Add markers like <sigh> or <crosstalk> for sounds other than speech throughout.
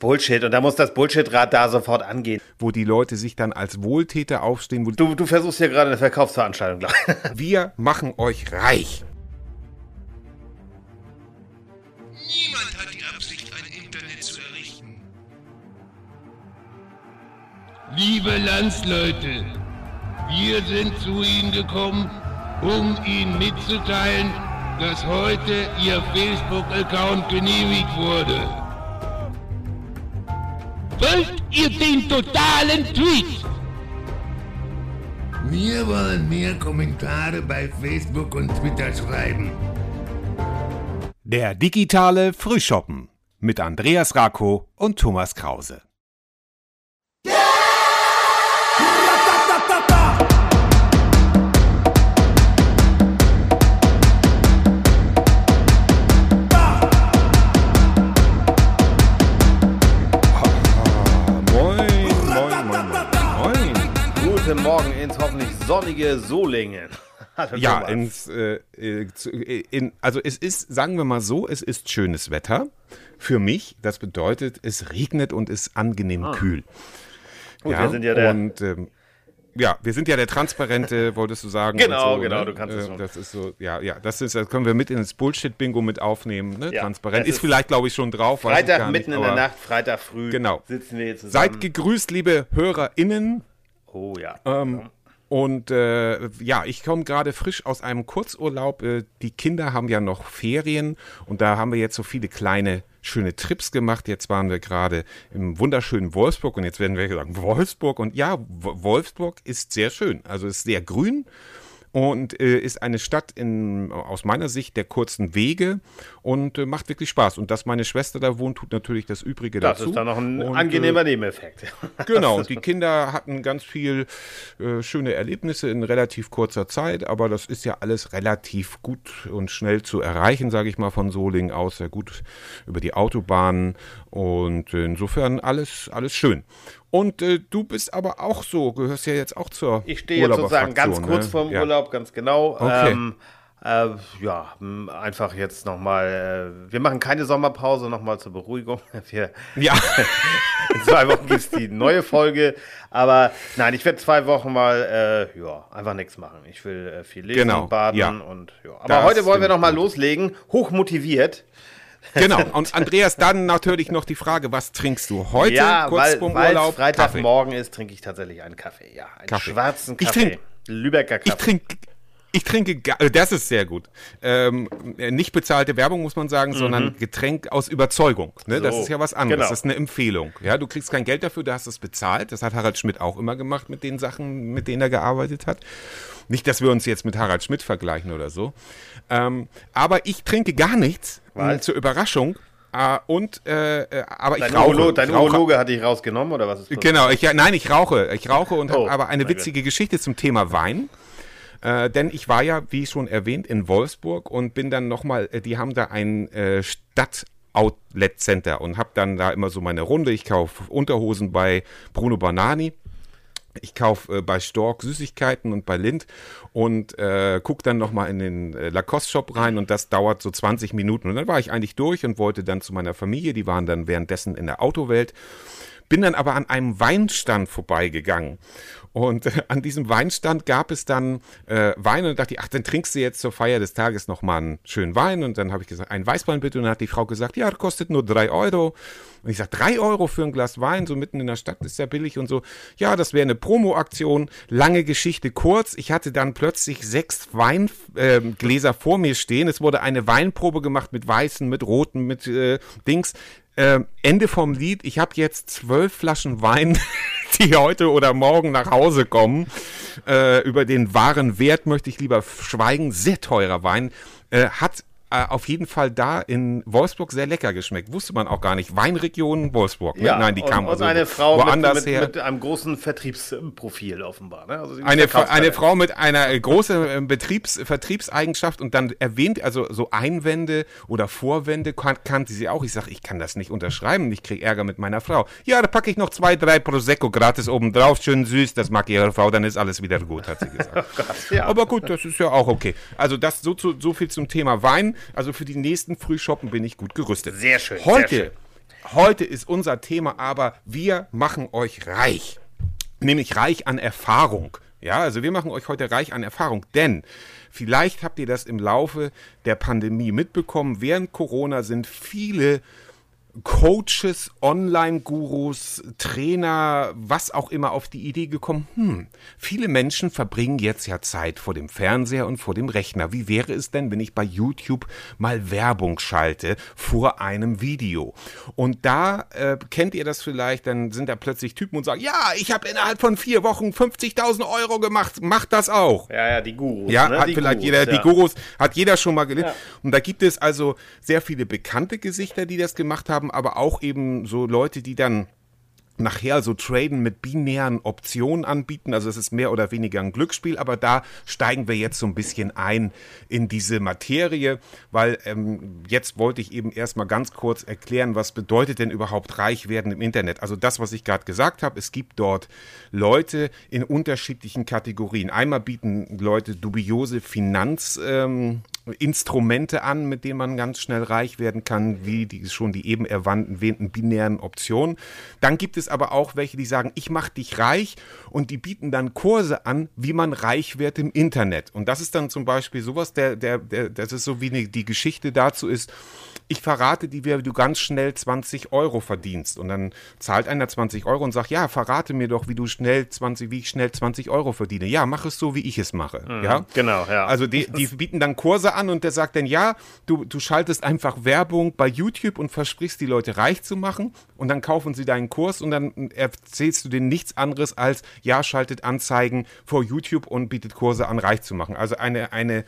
Bullshit. Und da muss das Bullshit-Rad da sofort angehen. Wo die Leute sich dann als Wohltäter aufstehen. Wo du, du versuchst hier gerade eine Verkaufsveranstaltung. <laughs> Wir machen euch reich. Niemand hat die Absicht, ein Internet zu errichten. Liebe Landsleute, wir sind zu Ihnen gekommen, um Ihnen mitzuteilen, dass heute Ihr Facebook-Account genehmigt wurde. Wollt ihr den totalen Tweet? Wir wollen mehr Kommentare bei Facebook und Twitter schreiben. Der digitale Frühschoppen mit Andreas Rako und Thomas Krause. Guten Morgen ins hoffentlich sonnige Solingen. <laughs> ja, ins, äh, äh, in, also es ist, sagen wir mal so, es ist schönes Wetter für mich. Das bedeutet, es regnet und ist angenehm ah. kühl. Gut, ja, wir sind ja der. Und, ähm, ja, wir sind ja der Transparente, <laughs> wolltest du sagen. Genau, so, genau, ne? du kannst es äh, Das ist so, ja, ja, das ist, das können wir mit ins Bullshit-Bingo mit aufnehmen. Ne? Ja, Transparent ist, ist vielleicht, glaube ich, schon drauf. Freitag mitten nicht, in der Nacht, Freitag früh. Genau. Sitzen wir hier zusammen. Seid gegrüßt, liebe HörerInnen. Oh ja. Ähm, und äh, ja, ich komme gerade frisch aus einem Kurzurlaub. Äh, die Kinder haben ja noch Ferien und da haben wir jetzt so viele kleine schöne Trips gemacht. Jetzt waren wir gerade im wunderschönen Wolfsburg und jetzt werden wir sagen Wolfsburg und ja, Wolfsburg ist sehr schön. Also ist sehr grün und äh, ist eine Stadt in, aus meiner Sicht der kurzen Wege und äh, macht wirklich Spaß. Und dass meine Schwester da wohnt, tut natürlich das Übrige das dazu. Das ist dann noch ein und, angenehmer äh, Nebeneffekt. <laughs> genau, <laughs> die Kinder hatten ganz viel äh, schöne Erlebnisse in relativ kurzer Zeit, aber das ist ja alles relativ gut und schnell zu erreichen, sage ich mal, von Solingen aus, sehr gut über die Autobahnen und insofern alles, alles schön. Und äh, du bist aber auch so, gehörst ja jetzt auch zur Ich stehe jetzt sozusagen ganz kurz ne? vorm ja. Urlaub, ganz genau. Okay. Ähm, äh, ja, einfach jetzt nochmal, äh, wir machen keine Sommerpause, nochmal zur Beruhigung. <laughs> Wir, ja. <laughs> in zwei Wochen gibt es die neue Folge. Aber nein, ich werde zwei Wochen mal, äh, ja, einfach nichts machen. Ich will äh, viel lesen, genau. baden ja. und ja. Aber das heute wollen wir nochmal loslegen, hochmotiviert. Genau. Und Andreas, dann natürlich noch die Frage, was trinkst du heute? Ja, kurz weil, vorm Urlaub. Freitagmorgen ist, trinke ich tatsächlich einen Kaffee. Ja, einen Kaffee. schwarzen Kaffee. Ich trinke Lübecker Kaffee. Ich trinke ich trinke, das ist sehr gut. Ähm, nicht bezahlte Werbung, muss man sagen, mhm. sondern Getränk aus Überzeugung. Ne? So, das ist ja was anderes. Genau. Das ist eine Empfehlung. Ja, du kriegst kein Geld dafür, du hast es bezahlt. Das hat Harald Schmidt auch immer gemacht mit den Sachen, mit denen er gearbeitet hat. Nicht, dass wir uns jetzt mit Harald Schmidt vergleichen oder so. Ähm, aber ich trinke gar nichts, Weil? zur Überraschung. Uh, und äh, äh, aber dein ich rauche. Urolo dein Urologe hat dich rausgenommen oder was ist das? Genau, ich, nein, ich rauche. Ich rauche und oh, habe aber eine witzige Gott. Geschichte zum Thema Wein. Äh, denn ich war ja, wie schon erwähnt, in Wolfsburg und bin dann nochmal, äh, die haben da ein äh, Stadt Outlet Center und habe dann da immer so meine Runde. Ich kaufe Unterhosen bei Bruno Banani. Ich kaufe äh, bei Stork Süßigkeiten und bei Lind und äh, gucke dann nochmal in den äh, Lacoste-Shop rein und das dauert so 20 Minuten. Und dann war ich eigentlich durch und wollte dann zu meiner Familie, die waren dann währenddessen in der Autowelt. Bin dann aber an einem Weinstand vorbeigegangen und äh, an diesem Weinstand gab es dann äh, Wein und dachte ich, ach, dann trinkst du jetzt zur Feier des Tages nochmal einen schönen Wein. Und dann habe ich gesagt, ein Weißwein bitte. Und dann hat die Frau gesagt, ja, kostet nur drei Euro. Und ich sage, drei Euro für ein Glas Wein, so mitten in der Stadt ist ja billig und so. Ja, das wäre eine Promo-Aktion. Lange Geschichte kurz. Ich hatte dann plötzlich sechs Weingläser äh, vor mir stehen. Es wurde eine Weinprobe gemacht mit weißen, mit roten, mit äh, Dings. Äh, Ende vom Lied. Ich habe jetzt zwölf Flaschen Wein, <laughs> die heute oder morgen nach Hause kommen. Äh, über den wahren Wert möchte ich lieber schweigen. Sehr teurer Wein. Äh, hat äh, auf jeden Fall da in Wolfsburg sehr lecker geschmeckt. Wusste man auch gar nicht. Weinregion Wolfsburg. Ne? Ja, Nein, die und, kam und also eine Frau woanders mit, mit, her. mit einem großen Vertriebsprofil offenbar. Ne? Also eine, eine Frau mit einer großen äh, Betriebs Vertriebseigenschaft und dann erwähnt, also so Einwände oder Vorwände kan kannte sie auch. Ich sage, ich kann das nicht unterschreiben. Ich kriege Ärger mit meiner Frau. Ja, da packe ich noch zwei, drei Prosecco gratis oben drauf. Schön süß, das mag ihre Frau, dann ist alles wieder gut, hat sie gesagt. <laughs> oh Gott, ja. Aber gut, das ist ja auch okay. Also das so, so viel zum Thema Wein. Also für die nächsten Frühshoppen bin ich gut gerüstet. Sehr schön. Heute, sehr schön. heute ist unser Thema aber, wir machen euch reich. Nämlich reich an Erfahrung. Ja, also wir machen euch heute reich an Erfahrung, denn vielleicht habt ihr das im Laufe der Pandemie mitbekommen. Während Corona sind viele Coaches, Online-Gurus, Trainer, was auch immer auf die Idee gekommen, hm, viele Menschen verbringen jetzt ja Zeit vor dem Fernseher und vor dem Rechner. Wie wäre es denn, wenn ich bei YouTube mal Werbung schalte vor einem Video? Und da äh, kennt ihr das vielleicht, dann sind da plötzlich Typen und sagen, ja, ich habe innerhalb von vier Wochen 50.000 Euro gemacht, macht das auch. Ja, ja, die Gurus. Ja, ne? hat die vielleicht Gurus, jeder, ja. die Gurus hat jeder schon mal gelesen. Ja. Und da gibt es also sehr viele bekannte Gesichter, die das gemacht haben, aber auch eben so Leute, die dann nachher so traden mit binären Optionen anbieten. Also es ist mehr oder weniger ein Glücksspiel, aber da steigen wir jetzt so ein bisschen ein in diese Materie, weil ähm, jetzt wollte ich eben erstmal ganz kurz erklären, was bedeutet denn überhaupt reich werden im Internet. Also das, was ich gerade gesagt habe, es gibt dort Leute in unterschiedlichen Kategorien. Einmal bieten Leute dubiose Finanz ähm, Instrumente an, mit denen man ganz schnell reich werden kann, wie die, schon die eben erwähnten binären Optionen. Dann gibt es aber auch welche, die sagen, ich mache dich reich und die bieten dann Kurse an, wie man reich wird im Internet. Und das ist dann zum Beispiel sowas, der, der, der das ist so wie die Geschichte dazu ist, ich verrate dir, wie du ganz schnell 20 Euro verdienst. Und dann zahlt einer 20 Euro und sagt, ja, verrate mir doch, wie du schnell 20, wie ich schnell 20 Euro verdiene. Ja, mach es so, wie ich es mache. ja, genau, ja. Also die, die bieten dann Kurse an und der sagt dann, ja, du, du schaltest einfach Werbung bei YouTube und versprichst die Leute reich zu machen und dann kaufen sie deinen Kurs und dann erzählst du denen nichts anderes als, ja, schaltet Anzeigen vor YouTube und bietet Kurse an, reich zu machen. Also eine, eine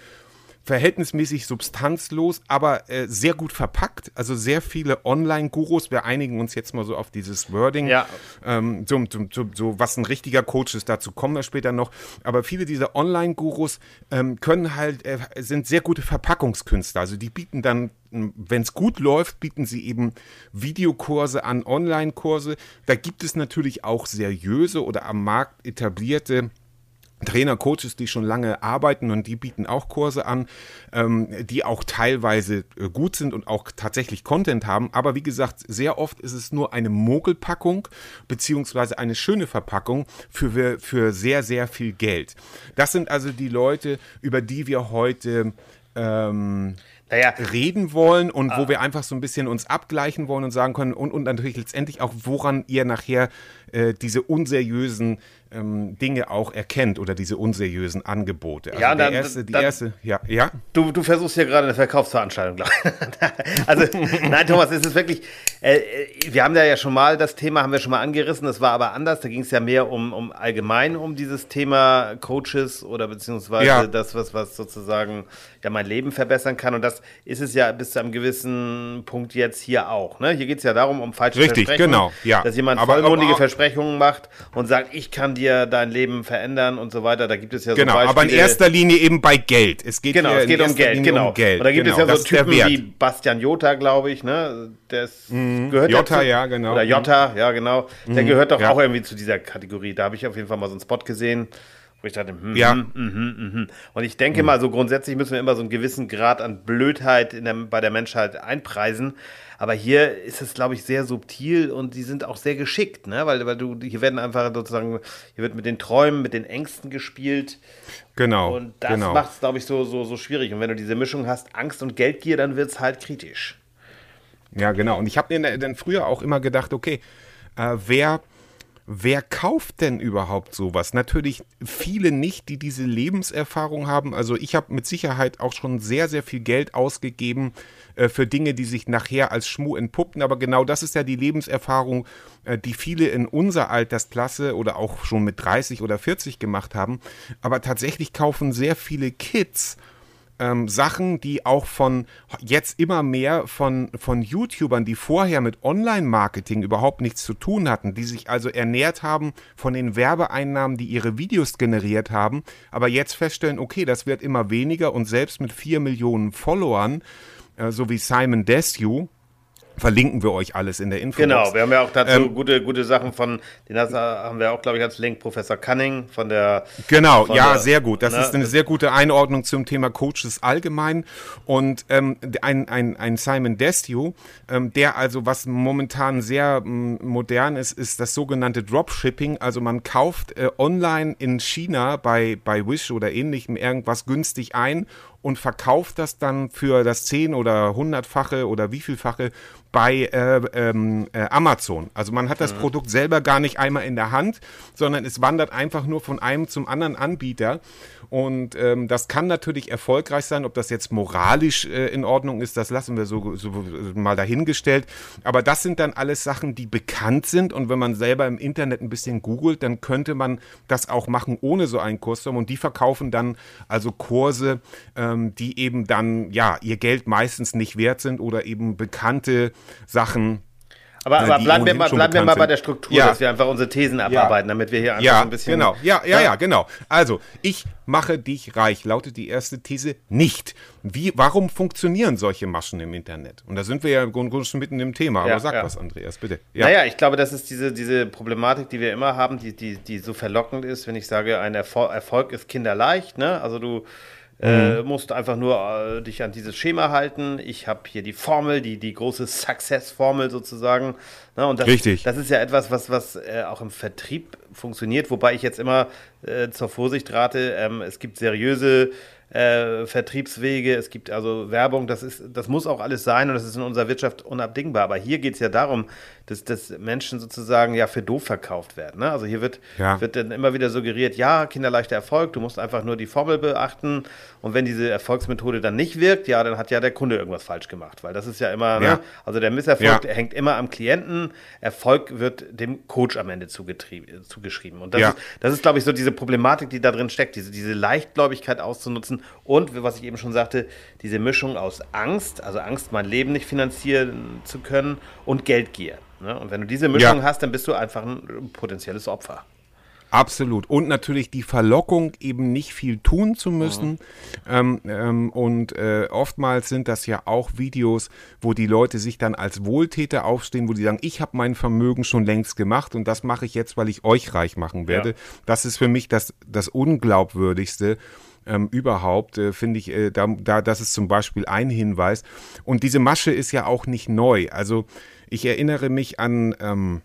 verhältnismäßig substanzlos, aber äh, sehr gut verpackt. Also sehr viele Online-Gurus. Wir einigen uns jetzt mal so auf dieses Wording. Ja. Ähm, so, so, so, so, was ein richtiger Coach ist, dazu kommen wir später noch. Aber viele dieser Online-Gurus ähm, können halt, äh, sind sehr gute Verpackungskünstler. Also die bieten dann wenn es gut läuft, bieten sie eben Videokurse an, Online-Kurse. Da gibt es natürlich auch seriöse oder am Markt etablierte Trainer, Coaches, die schon lange arbeiten und die bieten auch Kurse an, ähm, die auch teilweise äh, gut sind und auch tatsächlich Content haben. Aber wie gesagt, sehr oft ist es nur eine Mogelpackung beziehungsweise eine schöne Verpackung für, für sehr, sehr viel Geld. Das sind also die Leute, über die wir heute ähm, naja. reden wollen und ah. wo wir einfach so ein bisschen uns abgleichen wollen und sagen können und, und natürlich letztendlich auch, woran ihr nachher äh, diese unseriösen ähm, Dinge auch erkennt oder diese unseriösen Angebote. Also ja, dann, erste, die dann, erste, ja, ja. Du, du versuchst hier gerade eine Verkaufsveranstaltung, glaube ich. <laughs> also, nein, Thomas, es ist wirklich, äh, wir haben da ja schon mal, das Thema haben wir schon mal angerissen, das war aber anders, da ging es ja mehr um, um allgemein um dieses Thema Coaches oder beziehungsweise Ja. das, was, was sozusagen ja mein Leben verbessern kann und das ist es ja bis zu einem gewissen Punkt jetzt hier auch. Ne? Hier geht es ja darum, um falsche Richtig, Versprechungen, genau, ja. dass jemand Aber- vollmundige aber- Versprechungen macht und sagt, ich kann dir dein Leben verändern und so weiter. Da gibt es ja Genau, so aber in Beispiele- erster Linie eben bei Geld. Es geht Genau, es geht um Geld, Linie genau. um Geld. Und da gibt genau, es ja das so Typen wie Bastian Jota, glaube ich, ne? Der ist, gehört Jota, zu, ja, genau. Oder Jota, ja, genau. Der gehört doch ja. auch irgendwie zu dieser Kategorie. Da habe ich auf jeden Fall mal so einen Spot gesehen, wo ich dachte, hm, Ja. hm, hm, hm, hm. Und ich denke mal, so grundsätzlich müssen wir immer so einen gewissen Grad an Blödheit der, bei der Menschheit einpreisen. Aber hier ist es, glaube ich, sehr subtil und die sind auch sehr geschickt, ne? Weil, weil du, hier werden einfach sozusagen, hier wird mit den Träumen, mit den Ängsten gespielt. Genau, Und das genau. macht es, glaube ich, so, so, so schwierig. Und wenn du diese Mischung hast, Angst und Geldgier, dann wird es halt kritisch. Ja, genau. Und ich habe mir dann früher auch immer gedacht, okay, äh, wer, wer kauft denn überhaupt sowas? Natürlich viele nicht, die diese Lebenserfahrung haben. Also ich habe mit Sicherheit auch schon sehr, sehr viel Geld ausgegeben äh, für Dinge, die sich nachher als Schmuh entpuppten. Aber genau das ist ja die Lebenserfahrung, äh, die viele in unserer Altersklasse oder auch schon mit 30 oder 40 gemacht haben. Aber tatsächlich kaufen sehr viele Kids ähm, Sachen, die auch von jetzt immer mehr von, von YouTubern, die vorher mit Online-Marketing überhaupt nichts zu tun hatten, die sich also ernährt haben von den Werbeeinnahmen, die ihre Videos generiert haben, aber jetzt feststellen, okay, das wird immer weniger und selbst mit vier Millionen Followern, äh, so wie Simon Desue, Verlinken wir euch alles in der Info. Genau, wir haben ja auch dazu ähm, gute, gute Sachen von, den haben wir auch, glaube ich, als Link, Professor Cunning von der. Genau, von ja, der, sehr gut. Das ne? ist eine sehr gute Einordnung zum Thema Coaches allgemein. Und ähm, ein, ein, ein Simon Destio, ähm, der also, was momentan sehr m, modern ist, ist das sogenannte Dropshipping. Also man kauft äh, online in China bei, bei Wish oder ähnlichem irgendwas günstig ein und verkauft das dann für das zehn- oder hundertfache oder wievielfache bei äh, ähm, äh, Amazon. Also man hat das mhm. Produkt selber gar nicht einmal in der Hand, sondern es wandert einfach nur von einem zum anderen Anbieter. Und ähm, das kann natürlich erfolgreich sein. Ob das jetzt moralisch äh, in Ordnung ist, das lassen wir so, so mal dahingestellt. Aber das sind dann alles Sachen, die bekannt sind. Und wenn man selber im Internet ein bisschen googelt, dann könnte man das auch machen ohne so einen Kursraum. Und die verkaufen dann also Kurse, ähm, die eben dann ja ihr Geld meistens nicht wert sind oder eben bekannte Sachen. Aber, aber bleiben, wir mal, bleiben wir mal bei der Struktur, ja. dass wir einfach unsere Thesen abarbeiten, damit wir hier einfach ja, ein bisschen. Genau, ja, ja, ja, genau. Also, ich mache dich reich, lautet die erste These nicht. Wie, warum funktionieren solche Maschen im Internet? Und da sind wir ja im Grunde schon mitten im Thema. Aber ja, sag was, Andreas, bitte. Ja. Naja, ich glaube, das ist diese, diese Problematik, die wir immer haben, die, die, die so verlockend ist, wenn ich sage, ein Erfolg ist kinderleicht. Ne? Also, du äh, mhm. musst einfach nur äh, dich an dieses Schema halten. Ich habe hier die Formel, die, die große Success-Formel sozusagen. Ne? Und das, Richtig. Das ist ja etwas, was, was äh, auch im Vertrieb funktioniert, wobei ich jetzt immer äh, zur Vorsicht rate, ähm, es gibt seriöse äh, Vertriebswege, es gibt also Werbung, das, ist, das muss auch alles sein und das ist in unserer Wirtschaft unabdingbar. Aber hier geht es ja darum, dass, dass Menschen sozusagen ja für doof verkauft werden. Ne? Also hier wird, ja. wird dann immer wieder suggeriert, ja, kinderleichter Erfolg, du musst einfach nur die Formel beachten und wenn diese Erfolgsmethode dann nicht wirkt, ja, dann hat ja der Kunde irgendwas falsch gemacht, weil das ist ja immer, ne? ja. Ne? also der Misserfolg ja. hängt immer am Klienten, Erfolg wird dem Coach am Ende zugeschrieben. Und das ist, das ist glaube ich, so diese Problematik, die da drin steckt, diese, diese Leichtgläubigkeit auszunutzen und, was ich eben schon sagte, diese Mischung aus Angst, also Angst, mein Leben nicht finanzieren zu können und Geldgier. Ne? Und wenn du diese Mischung ja. hast, dann bist du einfach ein potenzielles Opfer. Absolut. Und natürlich die Verlockung, eben nicht viel tun zu müssen. Mhm. Ähm, ähm, und äh, oftmals sind das ja auch Videos, wo die Leute sich dann als Wohltäter aufstehen, wo die sagen, ich habe mein Vermögen schon längst gemacht und das mache ich jetzt, weil ich euch reich machen werde. Ja. Das ist für mich das, das Unglaubwürdigste. Ähm, überhaupt, äh, finde ich, äh, da, da, das ist zum Beispiel ein Hinweis. Und diese Masche ist ja auch nicht neu. Also ich erinnere mich an ähm,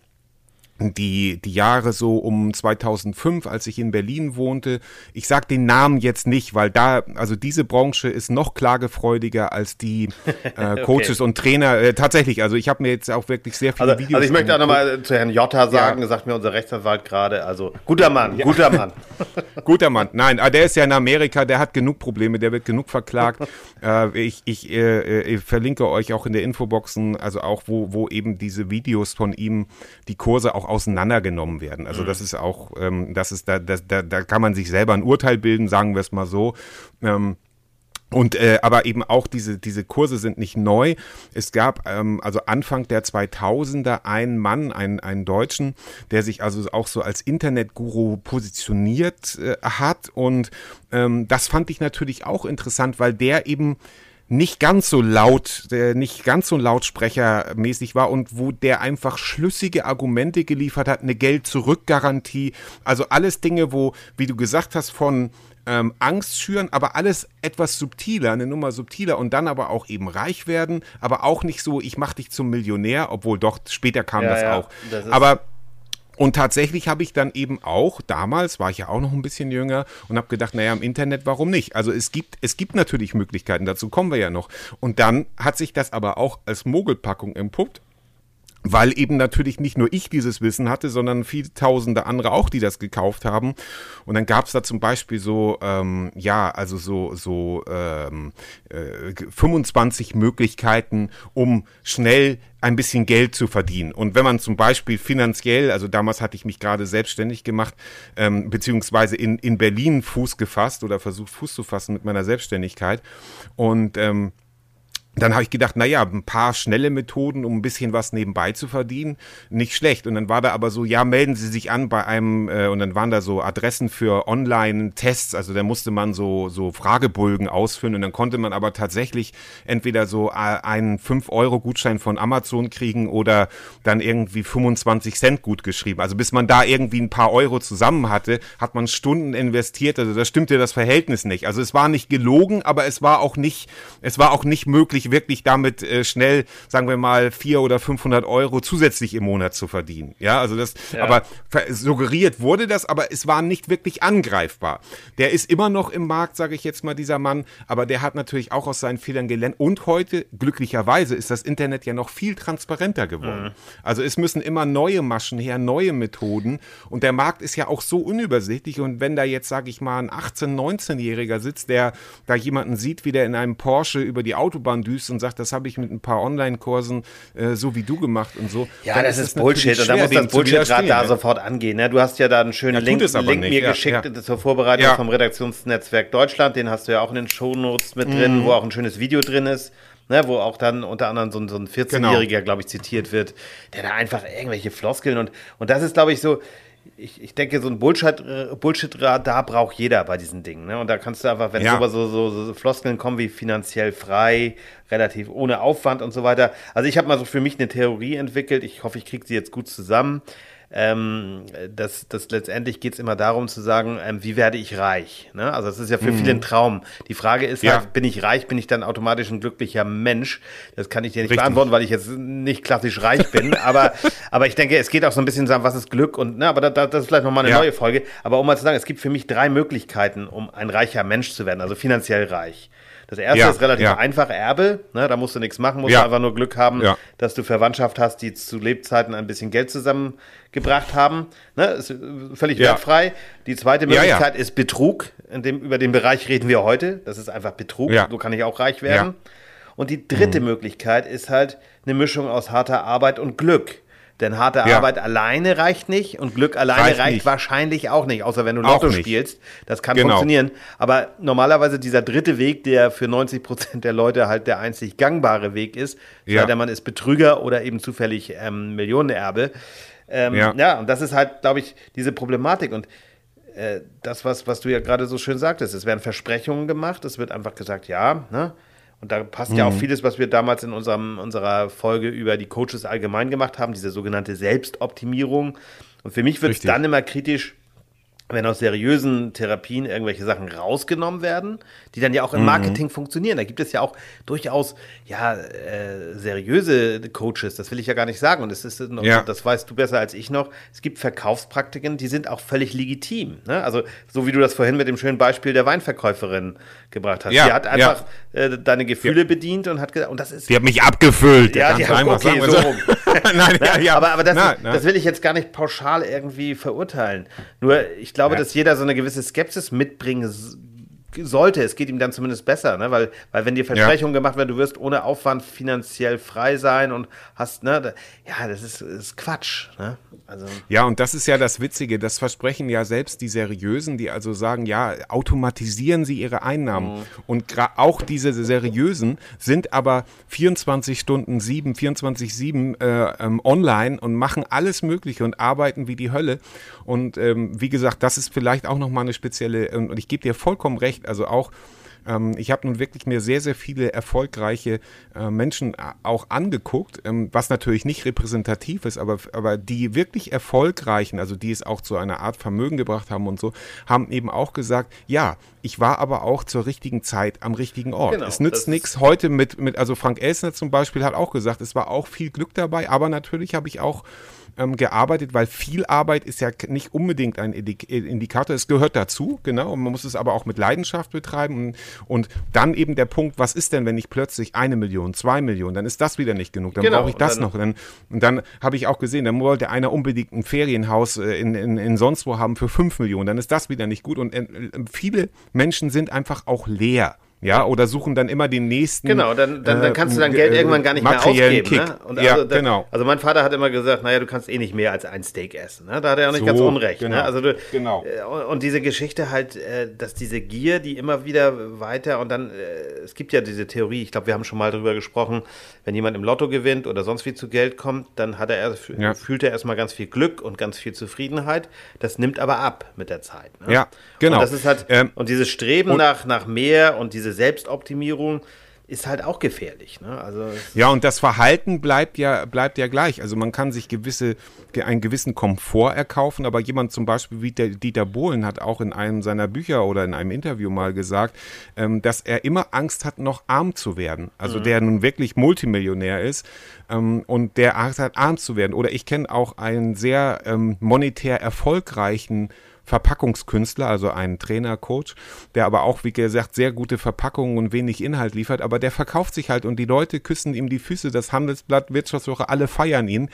die, die Jahre so um 2005, als ich in Berlin wohnte. Ich sage den Namen jetzt nicht, weil da, also diese Branche ist noch klagefreudiger als die äh, <laughs> Coaches okay. und Trainer. Äh, tatsächlich, also ich habe mir jetzt auch wirklich sehr viele also, Videos. Also ich möchte auch nochmal zu Herrn Jotta sagen, ja. sagt mir unser Rechtsanwalt gerade, also guter Mann, ja. guter Mann. <laughs> guter Mann, nein, ah, der ist ja in Amerika, der hat genug Probleme, der wird genug verklagt. <laughs> äh, ich ich, äh, äh, verlinke euch auch in der Infoboxen, also auch wo, wo eben diese Videos von ihm, die Kurse auch auseinandergenommen werden. Also das mhm. ist auch, ähm, das ist, da, da, da kann man sich selber ein Urteil bilden, sagen wir es mal so. Ähm, und äh, aber eben auch diese diese Kurse sind nicht neu. Es gab ähm, also Anfang der 2000er einen Mann, einen einen Deutschen, der sich also auch so als Internetguru positioniert äh, hat und ähm, das fand ich natürlich auch interessant, weil der eben nicht ganz so laut, der nicht ganz so lautsprechermäßig war und wo der einfach schlüssige Argumente geliefert hat, eine Geld-Zurück-Garantie, also alles Dinge, wo, wie du gesagt hast, von ähm, Angst schüren, aber alles etwas subtiler, eine Nummer subtiler und dann aber auch eben reich werden, aber auch nicht so, ich mach dich zum Millionär, obwohl doch später kam ja, das ja, auch. Das aber und tatsächlich habe ich dann eben auch, damals war ich ja auch noch ein bisschen jünger und habe gedacht, naja, im Internet, warum nicht? Also es gibt, es gibt natürlich Möglichkeiten, dazu kommen wir ja noch. Und dann hat sich das aber auch als Mogelpackung empuppt weil eben natürlich nicht nur ich dieses Wissen hatte, sondern viele tausende andere auch, die das gekauft haben. Und dann gab es da zum Beispiel so, ähm, ja, also so, so ähm, äh, 25 Möglichkeiten, um schnell ein bisschen Geld zu verdienen. Und wenn man zum Beispiel finanziell, also damals hatte ich mich gerade selbstständig gemacht, ähm, beziehungsweise in, in Berlin Fuß gefasst oder versucht Fuß zu fassen mit meiner Selbstständigkeit. Und ähm, dann habe ich gedacht, naja, ein paar schnelle Methoden, um ein bisschen was nebenbei zu verdienen, nicht schlecht. Und dann war da aber so, ja, melden Sie sich an bei einem, äh, und dann waren da so Adressen für Online-Tests, also da musste man so, so Fragebögen ausfüllen und dann konnte man aber tatsächlich entweder so äh, einen 5-Euro-Gutschein von Amazon kriegen oder dann irgendwie 25 Cent gut geschrieben. Also bis man da irgendwie ein paar Euro zusammen hatte, hat man Stunden investiert, also da stimmte das Verhältnis nicht. Also es war nicht gelogen, aber es war auch nicht, es war auch nicht möglich, wirklich damit äh, schnell, sagen wir mal, vier oder 500 Euro zusätzlich im Monat zu verdienen. Ja, also das, ja. aber suggeriert wurde das, aber es war nicht wirklich angreifbar. Der ist immer noch im Markt, sage ich jetzt mal, dieser Mann, aber der hat natürlich auch aus seinen Fehlern gelernt. Und heute, glücklicherweise, ist das Internet ja noch viel transparenter geworden. Mhm. Also es müssen immer neue Maschen her, neue Methoden. Und der Markt ist ja auch so unübersichtlich. Und wenn da jetzt, sage ich mal, ein 18-, 19-Jähriger sitzt, der da jemanden sieht, wie der in einem Porsche über die Autobahn düst, düst und sagt, das habe ich mit ein paar Online-Kursen äh, so wie du gemacht und so. Ja, das ist, Bullshit und da muss das Bullshit-Rad da sofort angehen. Ne? Du hast ja da einen schönen ja, Link, Link mir ja, geschickt ja. zur Vorbereitung vom Redaktionsnetzwerk Deutschland. Den hast du ja auch in den Shownotes mit drin, mhm. wo auch ein schönes Video drin ist. Ne, wo auch dann unter anderem so, so ein 14-Jähriger, genau. glaube ich, zitiert wird, der da einfach irgendwelche Floskeln und, und das ist, glaube ich, so, ich, ich denke, so ein Bullshit-Radar Bullshit braucht jeder bei diesen Dingen. Ne? Und da kannst du einfach, wenn ja. so, so, so, Floskeln kommen wie finanziell frei, relativ ohne Aufwand und so weiter. Also ich habe mal so für mich eine Theorie entwickelt. Ich hoffe, ich kriege sie jetzt gut zusammen ähm, das, das letztendlich geht es immer darum zu sagen, ähm, wie werde ich reich? Ne? Also das ist ja für mhm. viele ein Traum. Die Frage ist ja. halt, bin ich reich, bin ich dann automatisch ein glücklicher Mensch? Das kann ich dir nicht Richtig. beantworten, weil ich jetzt nicht klassisch reich bin. <laughs> aber, aber ich denke, es geht auch so ein bisschen sagen, was ist Glück? Und ne, aber da, das ist vielleicht nochmal eine ja. neue Folge. Aber um mal zu sagen, es gibt für mich drei Möglichkeiten, um ein reicher Mensch zu werden, also finanziell reich. Das erste ja, ist relativ ja. einfach, Erbe. Ne, da musst du nichts machen, musst ja. einfach nur Glück haben, dass du Verwandtschaft hast, die zu Lebzeiten ein bisschen Geld zusammengebracht haben. Ne, ist völlig wertfrei. Die zweite Möglichkeit ist Betrug. In dem, über den Bereich reden wir heute. Das ist einfach Betrug. So kann ich auch reich werden. Und die dritte mhm. Möglichkeit ist halt eine Mischung aus harter Arbeit und Glück. Denn harte ja. Arbeit alleine reicht nicht und Glück alleine reicht, reicht wahrscheinlich auch nicht, außer wenn du Lotto spielst. Das kann genau. funktionieren. Aber normalerweise dieser dritte Weg, der für 90 Prozent der Leute halt der einzig gangbare Weg ist, ja. sei der man ist Betrüger oder eben zufällig ähm, Millionenerbe. Ähm, ja. ja, und das ist halt, glaube ich, diese Problematik. Und äh, das, was, was du ja gerade so schön sagtest, es werden Versprechungen gemacht, es wird einfach gesagt, ja, ne? Und da passt mhm. ja auch mhm. vieles, was wir damals in unserem, unserer Folge über die Coaches allgemein gemacht haben, diese sogenannte Selbstoptimierung. Und für mich wird es dann immer kritisch, wenn aus seriösen Therapien irgendwelche Sachen rausgenommen werden, die dann ja auch im mhm. Marketing mhm. funktionieren. Da gibt es ja auch durchaus ja äh, seriöse Coaches, das will ich ja gar nicht sagen und das ist noch, ja. das weißt du besser als ich noch. Es gibt Verkaufspraktiken, die sind auch völlig legitim. Ne? Also so wie du das vorhin mit dem schönen Beispiel der Weinverkäuferin gebracht hast. Ja, die hat einfach ja. äh, deine Gefühle bedient und hat gesagt, und das ist. Die hat mich abgefüllt. Ja, die hat okay, so rum. <laughs> nein, ja, ja. Aber, aber das, nein, nein. das will ich jetzt gar nicht pauschal irgendwie verurteilen. Nur ich glaube, ja. dass jeder so eine gewisse Skepsis mitbringen sollte. Es geht ihm dann zumindest besser, ne? weil, weil wenn dir Versprechungen ja. gemacht werden, du wirst ohne Aufwand finanziell frei sein und hast, ne, ja, das ist, ist Quatsch. Ne? Also. Ja, und das ist ja das Witzige, das versprechen ja selbst die Seriösen, die also sagen, ja, automatisieren sie ihre Einnahmen. Mhm. Und auch diese Seriösen sind aber 24 Stunden 7, 24, 7 äh, ähm, online und machen alles Mögliche und arbeiten wie die Hölle. Und ähm, wie gesagt, das ist vielleicht auch nochmal eine spezielle, und ich gebe dir vollkommen recht, also auch ähm, ich habe nun wirklich mir sehr, sehr viele erfolgreiche äh, Menschen auch angeguckt, ähm, was natürlich nicht repräsentativ ist, aber, aber die wirklich erfolgreichen, also die es auch zu einer Art Vermögen gebracht haben und so, haben eben auch gesagt, ja, ich war aber auch zur richtigen Zeit am richtigen Ort. Genau, es nützt nichts heute mit, mit, also Frank Elsner zum Beispiel hat auch gesagt, es war auch viel Glück dabei, aber natürlich habe ich auch ähm, gearbeitet, weil viel Arbeit ist ja nicht unbedingt ein Indikator. Es gehört dazu, genau. Und man muss es aber auch mit Leidenschaft betreiben. Und, und dann eben der Punkt, was ist denn, wenn ich plötzlich eine Million, zwei Millionen, dann ist das wieder nicht genug. Dann genau, brauche ich das dann, noch. Dann, und dann habe ich auch gesehen, dann wollte einer unbedingt ein Ferienhaus äh, in, in, in sonst wo haben für fünf Millionen. Dann ist das wieder nicht gut. Und äh, viele Menschen sind einfach auch leer. Ja, oder suchen dann immer den nächsten. Genau, dann, dann, dann kannst du Geld äh, irgendwann gar nicht mehr ausgeben. Kick. Ne? Und ja, also, da, genau. Also mein Vater hat immer gesagt, naja, du kannst eh nicht mehr als ein Steak essen. Ne? Da hat er auch nicht so, ganz unrecht. Ne? Genau. Ne? Also du, genau. Äh, und diese Geschichte halt, äh, dass diese Gier, die immer wieder weiter und dann, es gibt ja diese Theorie, ich glaube, wir haben schon mal darüber gesprochen, wenn jemand im Lotto gewinnt oder sonst wie zu Geld kommt, dann hat er ja. fühlt er erstmal ganz viel Glück und ganz viel Zufriedenheit. Das nimmt aber ab mit der Zeit. Ne? Ja, genau. Und das ist halt, ähm, und dieses Streben nach, nach mehr und diese Selbstoptimierung, ist halt auch gefährlich. Ne? Also ja, und das Verhalten bleibt ja, bleibt ja gleich. Also man kann sich gewisse, einen gewissen Komfort erkaufen, aber jemand zum Beispiel wie der Dieter Bohlen hat auch in einem seiner Bücher oder in einem Interview mal gesagt, ähm, dass er immer Angst hat, noch arm zu werden. Also mhm. der nun wirklich Multimillionär ist ähm, und der Angst hat, arm zu werden. Oder ich kenne auch einen sehr ähm, monetär erfolgreichen Verpackungskünstler, also ein Trainer, Coach, der aber auch, wie gesagt, sehr gute Verpackungen und wenig Inhalt liefert, aber der verkauft sich halt und die Leute küssen ihm die Füße, das Handelsblatt, Wirtschaftswoche, alle feiern ihn.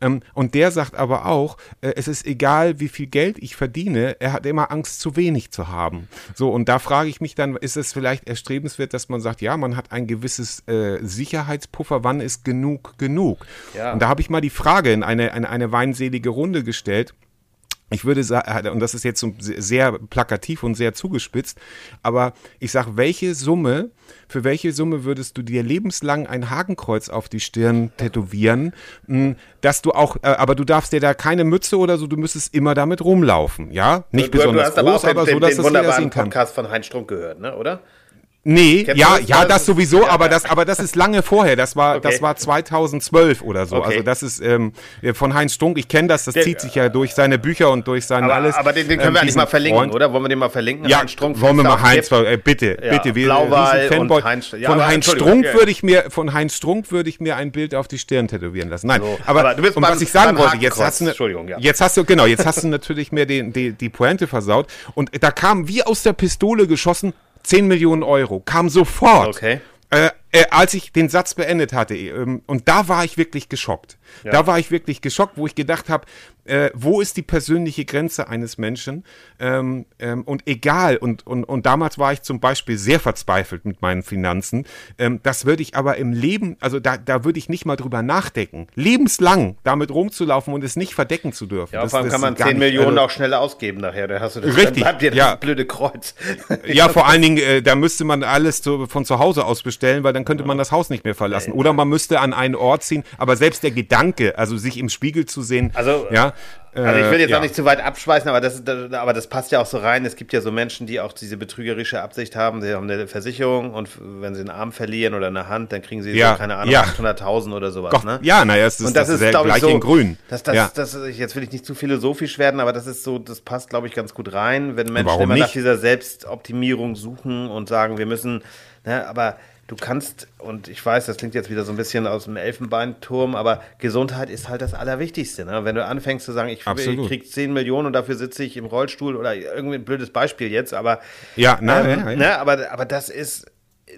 Ähm, und der sagt aber auch, äh, es ist egal, wie viel Geld ich verdiene, er hat immer Angst, zu wenig zu haben. So, und da frage ich mich dann, ist es vielleicht erstrebenswert, dass man sagt, ja, man hat ein gewisses äh, Sicherheitspuffer, wann ist genug genug? Ja. Und da habe ich mal die Frage in eine, in eine weinselige Runde gestellt, ich würde sagen, äh, und das ist jetzt sehr plakativ und sehr zugespitzt, aber ich sage, welche Summe, für welche Summe würdest du dir lebenslang ein Hakenkreuz auf die Stirn tätowieren, hm, dass du auch, äh, aber du darfst dir da keine Mütze oder so, du müsstest immer damit rumlaufen, ja? Nicht du, besonders du groß, aber, aber so, dass den, den das sehen kann. Podcast von Heinz Strunk gehört, ne, oder? Nee, ja, das? ja, das sowieso, ja. aber das, aber das ist lange vorher. Das war, okay. das war 2012 oder so. Okay. Also das ist ähm, von Heinz Strunk. Ich kenne das. Das der, zieht sich ja durch seine Bücher und durch sein alles. Aber den, den können ähm, wir eigentlich mal verlinken, Freund. oder? Wollen wir den mal verlinken? Ja, Heinz Strunk. Wollen wir mal Heinz, äh, bitte, ja, bitte. Wir Blauwal Fanboy. Heinz, ja, von Heinz Strunk ja. würde ich mir, von Heinz Strunk würde ich mir ein Bild auf die Stirn tätowieren lassen. Nein, so, aber, aber du bist und beim, was ich sagen wollte, jetzt hast du, Entschuldigung, ja. jetzt hast du, genau, jetzt hast du <laughs> natürlich mir die, die, die Pointe versaut. Und da kam wie aus der Pistole geschossen 10 Millionen Euro, kam sofort. Okay. Äh, äh, als ich den Satz beendet hatte. Ähm, und da war ich wirklich geschockt. Ja. Da war ich wirklich geschockt, wo ich gedacht habe, äh, wo ist die persönliche Grenze eines Menschen? Ähm, ähm, und egal, und, und, und damals war ich zum Beispiel sehr verzweifelt mit meinen Finanzen. Ähm, das würde ich aber im Leben, also da, da würde ich nicht mal drüber nachdenken. Lebenslang damit rumzulaufen und es nicht verdecken zu dürfen. Ja, das, vor allem kann man 10 nicht, Millionen also, auch schnell ausgeben nachher. Da hast du das, richtig, dann bleibt dir das ja. blöde Kreuz. <laughs> ja, vor allen Dingen, äh, da müsste man alles zu, von zu Hause aus bestellen, weil dann könnte man das Haus nicht mehr verlassen. Oder man müsste an einen Ort ziehen. Aber selbst der Gedanke, also sich im Spiegel zu sehen, also, ja, also ich will jetzt äh, ja. auch nicht zu weit abschweißen, aber das, das, aber das passt ja auch so rein. Es gibt ja so Menschen, die auch diese betrügerische Absicht haben. Sie haben eine Versicherung und wenn sie einen Arm verlieren oder eine Hand, dann kriegen sie ja. so, keine Ahnung, ja. 800.000 oder sowas. Doch, ne? Ja, naja, es ist, und das, das ist, glaube ich, so, in grün. Das, das, ja. das, jetzt will ich nicht zu philosophisch werden, aber das ist so, das passt, glaube ich, ganz gut rein, wenn Menschen immer nicht? nach dieser Selbstoptimierung suchen und sagen, wir müssen, ne, aber du kannst, und ich weiß, das klingt jetzt wieder so ein bisschen aus dem Elfenbeinturm, aber Gesundheit ist halt das Allerwichtigste. Ne? Wenn du anfängst zu sagen, ich, ich krieg 10 Millionen und dafür sitze ich im Rollstuhl oder irgendwie ein blödes Beispiel jetzt, aber ja, na, ähm, ja, ja. Ne, aber, aber das ist,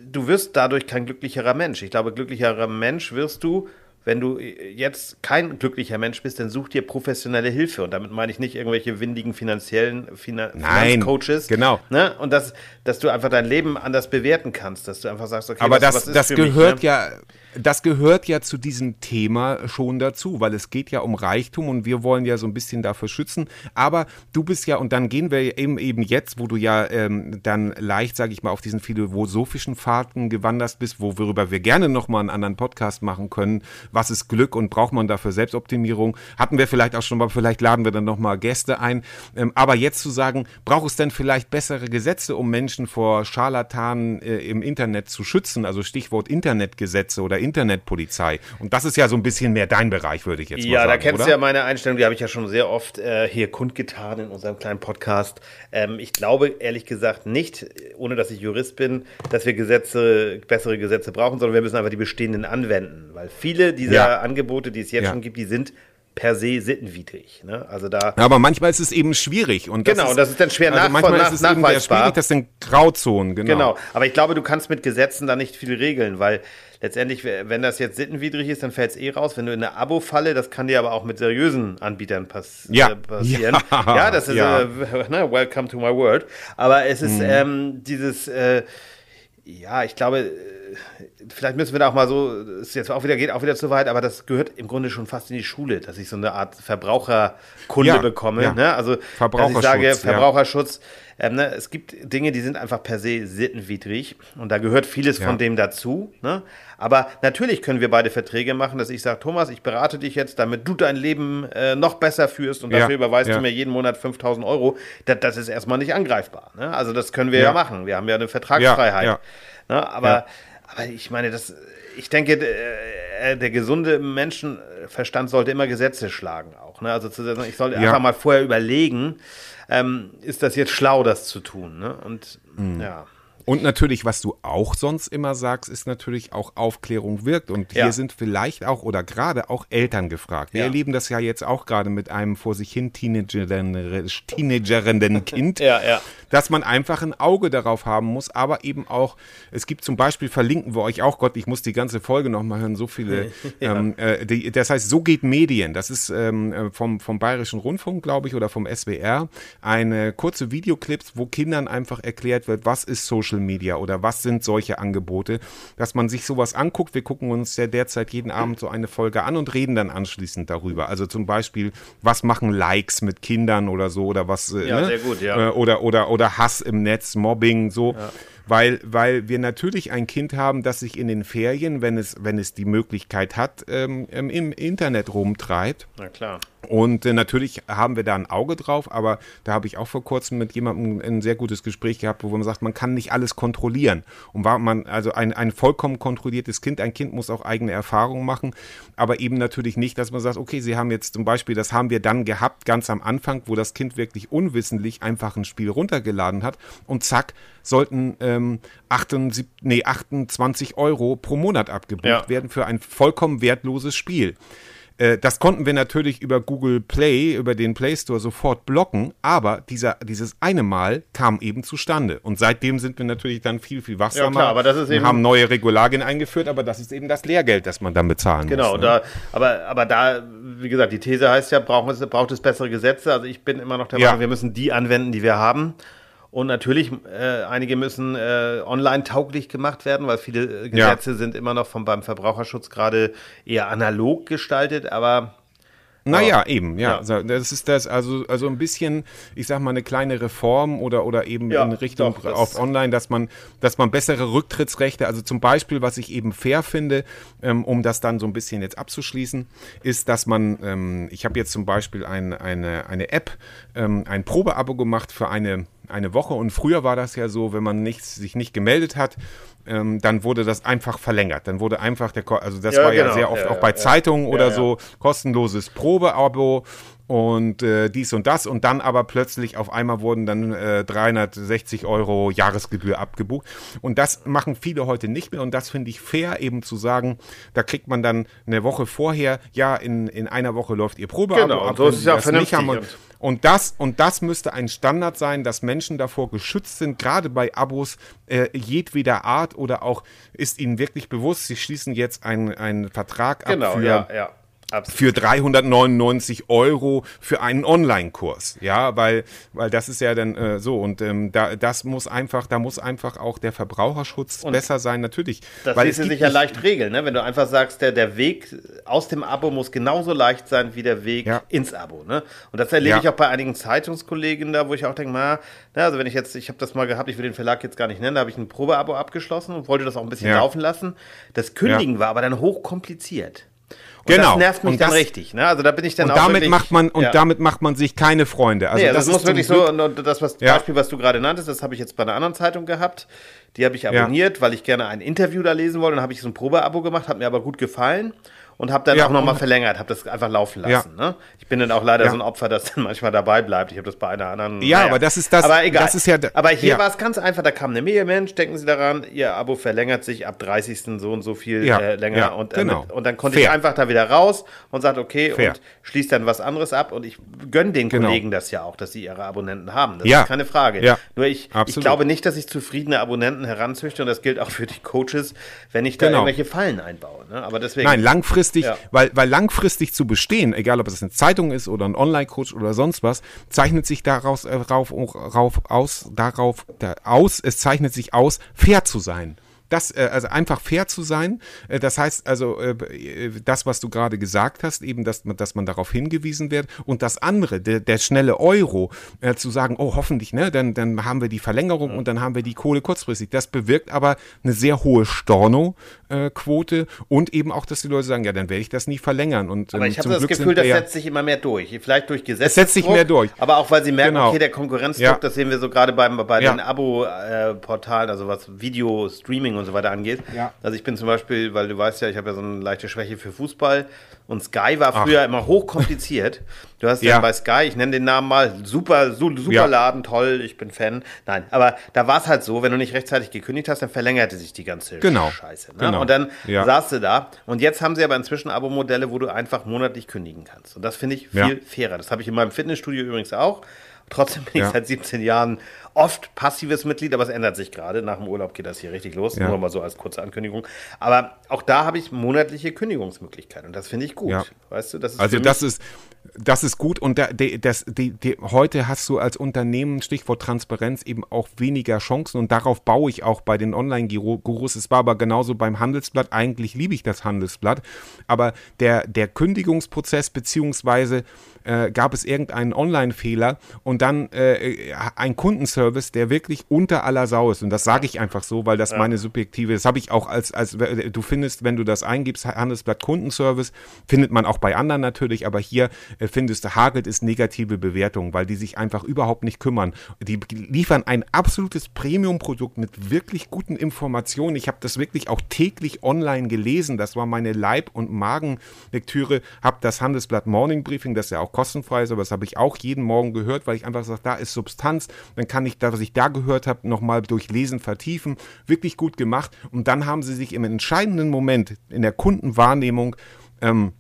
du wirst dadurch kein glücklicherer Mensch. Ich glaube, glücklicherer Mensch wirst du, wenn du jetzt kein glücklicher Mensch bist, dann such dir professionelle Hilfe. Und damit meine ich nicht irgendwelche windigen finanziellen Finan Nein, Finanzcoaches. Genau. Ne? Und das, dass du einfach dein Leben anders bewerten kannst, dass du einfach sagst, okay, aber was, das, das für gehört mich, ne? ja das gehört ja zu diesem Thema schon dazu, weil es geht ja um Reichtum und wir wollen ja so ein bisschen dafür schützen. Aber du bist ja, und dann gehen wir eben, eben jetzt, wo du ja ähm, dann leicht, sage ich mal, auf diesen philosophischen Fahrten gewandert bist, wo, worüber wir gerne nochmal einen anderen Podcast machen können. Was ist Glück und braucht man dafür Selbstoptimierung? Hatten wir vielleicht auch schon mal, vielleicht laden wir dann nochmal Gäste ein. Ähm, aber jetzt zu sagen, braucht es denn vielleicht bessere Gesetze, um Menschen vor Scharlatanen äh, im Internet zu schützen? Also Stichwort Internetgesetze oder Internetpolizei. Und das ist ja so ein bisschen mehr dein Bereich, würde ich jetzt ja, mal sagen. Ja, da kennst oder? du ja meine Einstellung, die habe ich ja schon sehr oft äh, hier kundgetan in unserem kleinen Podcast. Ähm, ich glaube ehrlich gesagt nicht, ohne dass ich Jurist bin, dass wir Gesetze, bessere Gesetze brauchen, sondern wir müssen einfach die bestehenden anwenden. Weil viele dieser ja. Angebote, die es jetzt ja. schon gibt, die sind per se sittenwidrig. Ne? Also da aber manchmal ist es eben schwierig. Und das genau, ist, das ist dann schwer also nach, manchmal nach, ist es nachweisbar. Eben schwierig, das sind Grauzonen, genau. Genau, aber ich glaube, du kannst mit Gesetzen da nicht viel regeln, weil letztendlich, wenn das jetzt sittenwidrig ist, dann fällt es eh raus. Wenn du in eine Abo-Falle, das kann dir aber auch mit seriösen Anbietern pass ja. äh, passieren. <laughs> Ja, ja das ist, ja. Äh, <laughs> ne, welcome to my world. Aber es ist mhm. ähm, dieses, äh, Ja, ich glaube, äh, vielleicht müssen wir da auch mal so, es jetzt auch wieder geht auch wieder zu weit, aber das gehört im Grunde schon fast in die Schule, dass ich so eine Art Verbraucherkunde Ja, bekomme. ja. Ne? Also dass ich Verbraucherschutz, sage, ja. Verbraucherschutz. Ähm, ne? Es gibt Dinge, die sind einfach per se sittenwidrig und da gehört vieles Ja. von dem dazu. Ne? Aber natürlich können wir beide Verträge machen, dass ich sage, Thomas, ich berate dich jetzt, damit du dein Leben äh, noch besser führst und Ja, dafür überweist ja. du mir jeden Monat 5000 Euro. Das, das ist erstmal nicht angreifbar. Ne? Also das können wir ja, Ja. machen. Wir haben ja eine Vertragsfreiheit. Ja, Ne? Aber, Ja. Aber ich meine, das, ich denke, äh, der gesunde Menschenverstand sollte immer Gesetze schlagen auch. Ne? Also zu sagen, ich sollte Ja. einfach mal vorher überlegen, ähm, ist das jetzt schlau, das zu tun? Ne? Und Mhm. ja. Und natürlich, was du auch sonst immer sagst, ist natürlich auch Aufklärung wirkt. Und hier Ja. sind vielleicht auch oder gerade auch Eltern gefragt. Wir Ja. erleben das ja jetzt auch gerade mit einem vor sich hin Teenagerin, teenagerenden <laughs> Kind, Ja, ja. dass man einfach ein Auge darauf haben muss. Aber eben auch, es gibt zum Beispiel, verlinken wir euch auch, Gott, ich muss die ganze Folge nochmal hören, so viele. <laughs> ähm, äh, die, das heißt, so geht Medien. Das ist ähm, äh, vom, vom Bayerischen Rundfunk, glaube ich, oder vom SWR. Eine kurze Videoclips, wo Kindern einfach erklärt wird, was ist Social Media oder was sind solche Angebote, dass man sich sowas anguckt. Wir gucken uns ja derzeit jeden Abend so eine Folge an und reden dann anschließend darüber. Also zum Beispiel, was machen Likes mit Kindern oder so oder was. äh, Ja, ne? sehr gut, ja. Äh, oder, oder, oder Hass im Netz, Mobbing, so. Weil, weil wir natürlich ein Kind haben, das sich in den Ferien, wenn es, wenn es die Möglichkeit hat, ähm, im Internet rumtreibt. Na klar. Und äh, natürlich haben wir da ein Auge drauf, aber da habe ich auch vor kurzem mit jemandem ein sehr gutes Gespräch gehabt, wo man sagt, man kann nicht alles kontrollieren. Und war man, also ein, ein vollkommen kontrolliertes Kind, ein Kind muss auch eigene Erfahrungen machen, aber eben natürlich nicht, dass man sagt, okay, Sie haben jetzt zum Beispiel, das haben wir dann gehabt, ganz am Anfang, wo das Kind wirklich unwissentlich einfach ein Spiel runtergeladen hat und zack, sollten ähm, 78, nee, 28 Euro pro Monat abgebucht Ja. werden für ein vollkommen wertloses Spiel. Äh, Das konnten wir natürlich über Google Play, über den Play Store sofort blocken, aber dieser, dieses eine Mal kam eben zustande. Und seitdem sind wir natürlich dann viel, viel wachsamer Ja, klar, aber das ist eben- haben neue Regularien eingeführt, aber das ist eben das Lehrgeld, das man dann bezahlen Genau, muss. ne? da, aber, aber da, wie gesagt, die These heißt ja, brauchen es, braucht es bessere Gesetze. Also ich bin immer noch der Ja. Meinung, wir müssen die anwenden, die wir haben. Und natürlich, äh, einige müssen äh, online tauglich gemacht werden, weil viele äh, Ja. Gesetze sind immer noch vom, beim Verbraucherschutz gerade eher analog gestaltet, aber Naja, eben, ja. Ja. Das ist das, also, also ein bisschen, ich sag mal, eine kleine Reform oder, oder eben Ja, in Richtung doch, auf online, dass man, dass man bessere Rücktrittsrechte, also zum Beispiel, was ich eben fair finde, ähm, um das dann so ein bisschen jetzt abzuschließen, ist, dass man, ähm, ich habe jetzt zum Beispiel ein, eine, eine App, ähm, ein Probeabo gemacht für eine, eine Woche und früher war das ja so, wenn man nicht, sich nicht gemeldet hat, ähm, dann wurde das einfach verlängert. Dann wurde einfach der, Ko- also das Ja, war ja genau. sehr oft Ja, auch bei ja, Zeitungen oder ja. so, kostenloses Probeabo und äh, dies und das. Und dann aber plötzlich auf einmal wurden dann äh, 360 Euro Jahresgebühr abgebucht. Und das machen viele heute nicht mehr. Und das finde ich fair eben zu sagen, da kriegt man dann eine Woche vorher, ja in, in einer Woche läuft ihr Probeabo Genau, ab, so ist ja vernünftig und, und- das, und das müsste ein Standard sein, dass Menschen davor geschützt sind, gerade bei Abos äh, jedweder Art oder auch ist ihnen wirklich bewusst, sie schließen jetzt einen, einen Vertrag ab genau, für ja, ja. Absolut. für 399 Euro für einen Online-Kurs. Ja, weil, weil das ist ja dann äh, so und ähm, da, das muss einfach, da muss einfach auch der Verbraucherschutz besser sein, natürlich. Das weil ließe es sich ja leicht regeln, ne? wenn du einfach sagst, der, der Weg aus dem Abo muss genauso leicht sein wie der Weg Ja. ins Abo. Ne? Und das erlebe Ja. ich auch bei einigen Zeitungskollegen da, wo ich auch denke, na, na, also wenn ich jetzt, ich habe das mal gehabt, ich will den Verlag jetzt gar nicht nennen, da habe ich ein Probeabo abgeschlossen und wollte das auch ein bisschen Ja. laufen lassen. Das Kündigen war aber dann hochkompliziert. Genau. das nervt mich Und dann das- richtig. Ne? Also da bin ich dann Und auch damit wirklich, macht man und ja. damit macht man sich keine Freunde. Also Nee, das, das, muss wirklich Glück- so, und das was, Ja. Beispiel, was du gerade nanntest, das habe ich jetzt bei einer anderen Zeitung gehabt. Die habe ich abonniert, weil ich gerne ein Interview da lesen wollte. Dann habe ich so ein Probeabo gemacht, hat mir aber gut gefallen und habe dann Ja, auch nochmal verlängert, habe das einfach laufen lassen. Ne? Ich bin dann auch leider Ja. so ein Opfer, das dann manchmal dabei bleibt. Ich habe das bei einer anderen. Ja, aber das ist das- Aber egal. das ist ja aber hier ja. war es ganz einfach. Da kam eine Mail, Mensch, denken Sie daran, Ihr Abo verlängert sich ab 30. so und so viel Ja, äh, länger. ja, und, äh, genau. mit, und dann konnte ich Fair. einfach da wieder raus und sagte, okay, Fair. und schließt dann was anderes ab. Und ich gönne den Genau. Kollegen das ja auch, dass sie ihre Abonnenten haben. Das Ja. ist keine Frage. Ja. Nur ich, ich glaube nicht, dass ich zufriedene Abonnenten heranzüchte und das gilt auch für die Coaches, wenn ich da Genau. irgendwelche Fallen einbaue. Ne? Aber deswegen. Nein, langfristig langfristig, ja. weil, weil langfristig zu bestehen, egal ob es eine Zeitung ist oder ein Online-Coach oder sonst was, zeichnet sich daraus äh, rauf, rauf, aus, darauf da, aus, es zeichnet sich aus, fair zu sein. Das, äh, also einfach fair zu sein. Äh, das heißt also, äh, das, was du gerade gesagt hast, eben, dass man, dass man darauf hingewiesen wird. Und das andere, der, der schnelle Euro, äh, zu sagen, oh, hoffentlich, ne, dann, dann haben wir die Verlängerung ja. und dann haben wir die Kohle kurzfristig. Das bewirkt aber eine sehr hohe Storno-Quote und eben auch, dass die Leute sagen, ja, dann werde ich das nie verlängern. Und, aber ähm, ich habe das Glück Gefühl, das setzt sich immer mehr durch. Vielleicht durch Gesetze. Es setzt sich mehr durch. Aber auch, weil sie merken, genau. okay, der Konkurrenzdruck, ja. das sehen wir so gerade beim, bei ja. den Abo-Portalen, also was Video-Streaming und so weiter angeht. Ja. Also ich bin zum Beispiel, weil du weißt ja, ich habe ja so eine leichte Schwäche für Fußball und Sky war früher Ach. immer hochkompliziert. Du hast ja. bei Sky, ich nenne den Namen mal, super, super ja. Laden, toll, ich bin Fan. Nein, aber da war es halt so, wenn du nicht rechtzeitig gekündigt hast, dann verlängerte sich die ganze genau. Scheiße. Ne? Genau. Und dann ja. saß du da. Und jetzt haben sie aber inzwischen Abo-Modelle, wo du einfach monatlich kündigen kannst. Und das finde ich viel fairer. Das habe ich in meinem Fitnessstudio übrigens auch. Trotzdem bin ich seit 17 Jahren oft passives Mitglied, aber es ändert sich gerade. Nach dem Urlaub geht das hier richtig los. Ja. Nur mal so als kurze Ankündigung. Aber auch da habe ich monatliche Kündigungsmöglichkeiten und das finde ich gut. Ja. Weißt du, das ist also das ist das ist gut und da, das, die, die, heute hast du als Unternehmen, Stichwort Transparenz, eben auch weniger Chancen und darauf baue ich auch bei den Online-Gurus. Es war aber genauso beim Handelsblatt. Eigentlich liebe ich das Handelsblatt, aber der, der Kündigungsprozess beziehungsweise äh, gab es irgendeinen Online-Fehler und dann äh, ein Kundenservice, der wirklich unter aller Sau ist. Und das sage ich einfach so, weil das ja. meine subjektive, das habe ich auch als, als, du findest, wenn du das eingibst, Handelsblatt Kundenservice, findet man auch bei anderen natürlich, aber hier äh, findest du, hagelt ist negative Bewertung, weil die sich einfach überhaupt nicht kümmern. Die liefern ein absolutes Premium-Produkt mit wirklich guten Informationen. Ich habe das wirklich auch täglich online gelesen. Das war meine Leib- und Magenlektüre. Habe das Handelsblatt Morning Briefing, das ja auch kostenfrei ist, aber das habe ich auch jeden Morgen gehört, weil ich einfach sage, da ist Substanz. Dann kann ich das, was ich da gehört habe, nochmal durch Lesen vertiefen. Wirklich gut gemacht. Und dann haben sie sich im entscheidenden Moment in der Kundenwahrnehmung ähm,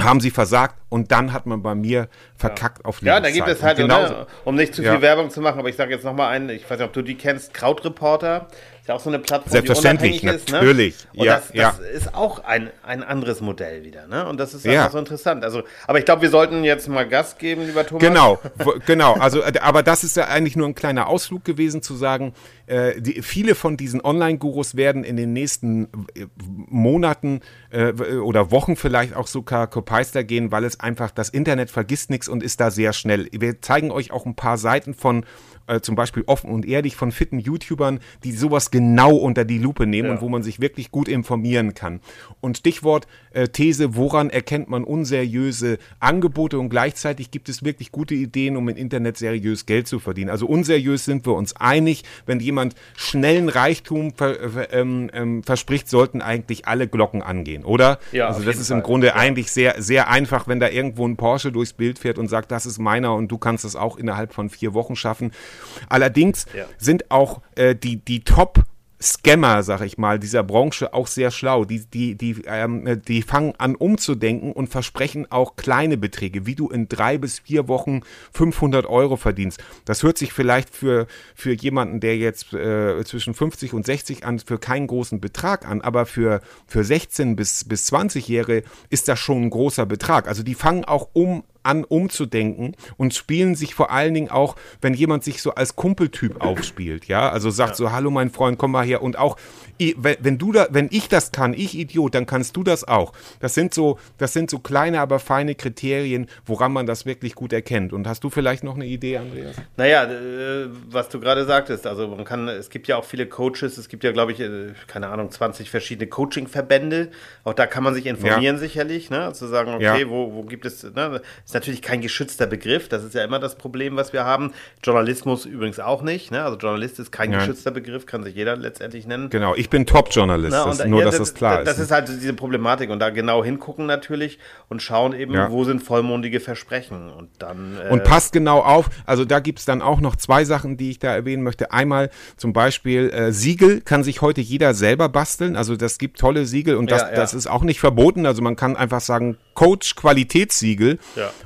haben sie versagt und dann hat man bei mir verkackt ja. auf Ja, da gibt es halt, genau, um nicht zu viel ja. Werbung zu machen, aber ich sage jetzt nochmal einen, ich weiß nicht, ob du die kennst, Krautreporter. Ist ja auch so eine Plattform, Selbstverständlich, die unabhängig natürlich. ist. Ne? Und ja, das, das ja. ist auch ein, ein anderes Modell wieder. Ne? Und das ist ja. so interessant. Also, aber ich glaube, wir sollten jetzt mal Gas geben, lieber Thomas. Genau, genau. Also, äh, aber das ist ja eigentlich nur ein kleiner Ausflug gewesen, zu sagen, äh, die, viele von diesen Online-Gurus werden in den nächsten äh, Monaten äh, oder Wochen vielleicht auch sogar Kopeister gehen, weil es einfach, das Internet vergisst nichts und ist da sehr schnell. Wir zeigen euch auch ein paar Seiten von äh, zum Beispiel offen und ehrlich von fitten YouTubern, die sowas genau unter die Lupe nehmen ja. und wo man sich wirklich gut informieren kann. Und Stichwort äh, These, woran erkennt man unseriöse Angebote und gleichzeitig gibt es wirklich gute Ideen, um im Internet seriös Geld zu verdienen. Also unseriös sind wir uns einig, wenn jemand schnellen Reichtum ver, ähm, ähm, verspricht, sollten eigentlich alle Glocken angehen, oder? Ja, also das ist im Grunde ja. eigentlich sehr, sehr einfach, wenn da irgendwo ein Porsche durchs Bild fährt und sagt, das ist meiner und du kannst es auch innerhalb von vier Wochen schaffen. Allerdings ja. sind auch äh, die, die Top- Scammer, sag ich mal, dieser Branche auch sehr schlau. Die, die, die, ähm, die fangen an umzudenken und versprechen auch kleine Beträge, wie du in drei bis vier Wochen 500 Euro verdienst. Das hört sich vielleicht für, für jemanden, der jetzt äh, zwischen 50 und 60 an, für keinen großen Betrag an, aber für, für 16 bis, bis 20-Jährige ist das schon ein großer Betrag. Also die fangen auch um an, umzudenken und spielen sich vor allen Dingen auch, wenn jemand sich so als Kumpeltyp aufspielt, ja, also sagt ja. so, hallo mein Freund, komm mal her und auch, wenn du da, wenn ich das kann, ich Idiot, dann kannst du das auch. Das sind so, das sind so kleine, aber feine Kriterien, woran man das wirklich gut erkennt. Und hast du vielleicht noch eine Idee, Andreas? Naja, äh, was du gerade sagtest, also man kann, es gibt ja auch viele Coaches, es gibt ja, glaube ich, äh, keine Ahnung, 20 verschiedene Coaching-Verbände. Auch da kann man sich informieren ja. sicherlich, ne? Zu sagen, okay, ja. wo, wo gibt es, ne? Ist natürlich kein geschützter Begriff, das ist ja immer das Problem, was wir haben. Journalismus übrigens auch nicht, ne? Also Journalist ist kein ja. geschützter Begriff, kann sich jeder letztendlich nennen. Genau, ich bin Top-Journalist, das, nur ja, dass das, das klar das ist. Das ist halt diese Problematik und da genau hingucken natürlich und schauen eben, ja. wo sind vollmundige Versprechen und dann. Äh und passt genau auf, also da gibt es dann auch noch zwei Sachen, die ich da erwähnen möchte. Einmal zum Beispiel äh, Siegel kann sich heute jeder selber basteln, also das gibt tolle Siegel und das, ja, das ist auch nicht verboten, also man kann einfach sagen Coach Qualitätssiegel.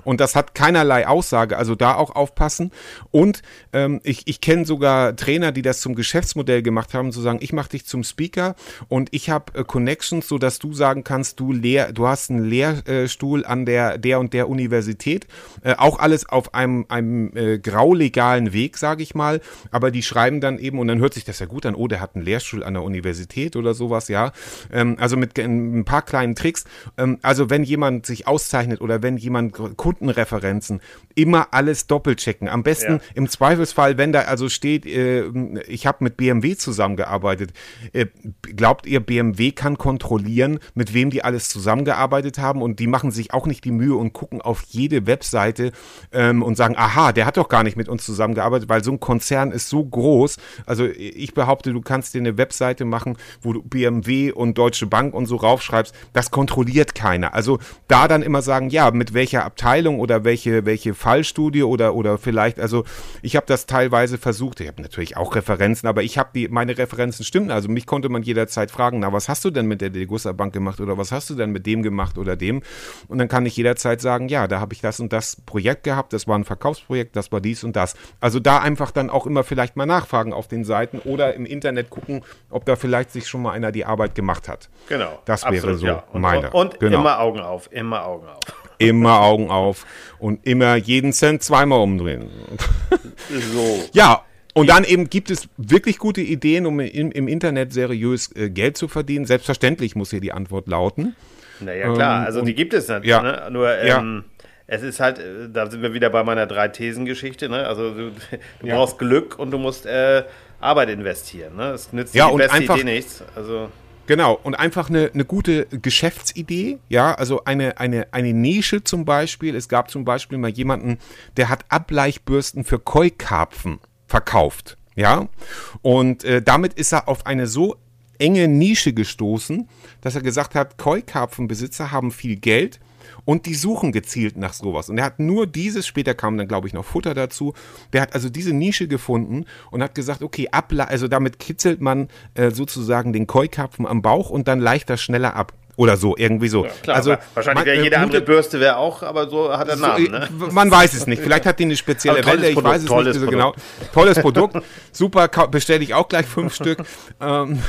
Und das hat keinerlei Aussage. Also da auch aufpassen. Und ähm, ich, ich kenne sogar Trainer, die das zum Geschäftsmodell gemacht haben, zu sagen, ich mache dich zum Speaker und ich habe äh, Connections, sodass du sagen kannst, du lehr, du hast einen Lehrstuhl an der, der und der Universität. Äh, auch alles auf einem, einem äh, graulegalen Weg, sage ich mal. Aber die schreiben dann eben, und dann hört sich das ja gut an, oh, der hat einen Lehrstuhl an der Universität oder sowas, ja. Ähm, also mit ein paar kleinen Tricks. Ähm, also wenn jemand sich auszeichnet oder wenn jemand Kundenreferenzen, immer alles doppelchecken. Am besten ja. im Zweifelsfall, wenn da also steht, äh, ich habe mit BMW zusammengearbeitet. Äh, glaubt ihr, BMW kann kontrollieren, mit wem die alles zusammengearbeitet haben? Und die machen sich auch nicht die Mühe und gucken auf jede Webseite ähm, und sagen, aha, der hat doch gar nicht mit uns zusammengearbeitet, weil so ein Konzern ist so groß. Also ich behaupte, du kannst dir eine Webseite machen, wo du BMW und Deutsche Bank und so raufschreibst. Das kontrolliert keiner. Also da dann immer sagen, ja, mit welcher Abteilung oder welche, welche Fallstudie oder, oder vielleicht, also ich habe das teilweise versucht, ich habe natürlich auch Referenzen, aber ich habe die, meine Referenzen stimmen, also mich konnte man jederzeit fragen, na, was hast du denn mit der Degussa Bank gemacht oder was hast du denn mit dem gemacht oder dem? Und dann kann ich jederzeit sagen, ja, da habe ich das und das Projekt gehabt, das war ein Verkaufsprojekt, das war dies und das. Also da einfach dann auch immer vielleicht mal nachfragen auf den Seiten oder im Internet gucken, ob da vielleicht sich schon mal einer die Arbeit gemacht hat. Genau. Das wäre Absolut, so ja. und, meine. Und genau. immer Augen auf, immer Augen auf <laughs> immer Augen auf und immer jeden Cent zweimal umdrehen. So. <laughs> Ja, und dann eben gibt es wirklich gute Ideen, um im, im Internet seriös äh, Geld zu verdienen. Selbstverständlich muss hier die Antwort lauten. Naja, klar, ähm, also die gibt es natürlich. Ja, ne? Nur ähm, ja. es ist halt, äh, da sind wir wieder bei meiner Drei-Thesen-Geschichte. Ne? Also du, du ja. brauchst Glück und du musst äh, Arbeit investieren. Ne? Es nützt ja, die beste einfach, Idee nichts. Also Genau, und einfach eine, eine gute Geschäftsidee, ja, also eine, eine, eine Nische zum Beispiel. Es gab zum Beispiel mal jemanden, der hat Ableichbürsten für Koi-Karpfen verkauft, ja, und äh, damit ist er auf eine so enge Nische gestoßen, dass er gesagt hat, Koi-Karpfenbesitzer haben viel Geld und die suchen gezielt nach sowas. Und er hat nur dieses, später kam dann, glaube ich, noch Futter dazu. Der hat also diese Nische gefunden und hat gesagt, okay, abla also damit kitzelt man äh, sozusagen den Keukarpfen am Bauch und dann leichter, schneller ab. Oder so, irgendwie so. Ja, klar, also, wahrscheinlich wäre jede äh, andere Bürste wäre auch, aber so hat er Namen. So, ne? Man weiß es nicht. Vielleicht hat die eine spezielle Welle, ich Produkt, weiß es nicht so genau. Tolles Produkt. Super, bestelle ich auch gleich fünf Stück. Ähm,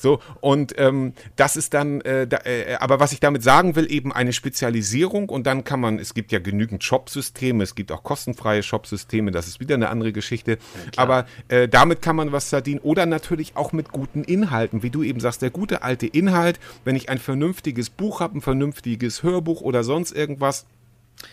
so, und ähm, das ist dann, äh, da, äh, aber was ich damit sagen will, eben eine Spezialisierung und dann kann man, es gibt ja genügend Shopsysteme, es gibt auch kostenfreie Shopsysteme, das ist wieder eine andere Geschichte. Ja, aber äh, damit kann man was verdienen oder natürlich auch mit guten Inhalten, wie du eben sagst, der gute alte Inhalt, wenn ich ein vernünftiges Buch habe, ein vernünftiges Hörbuch oder sonst irgendwas,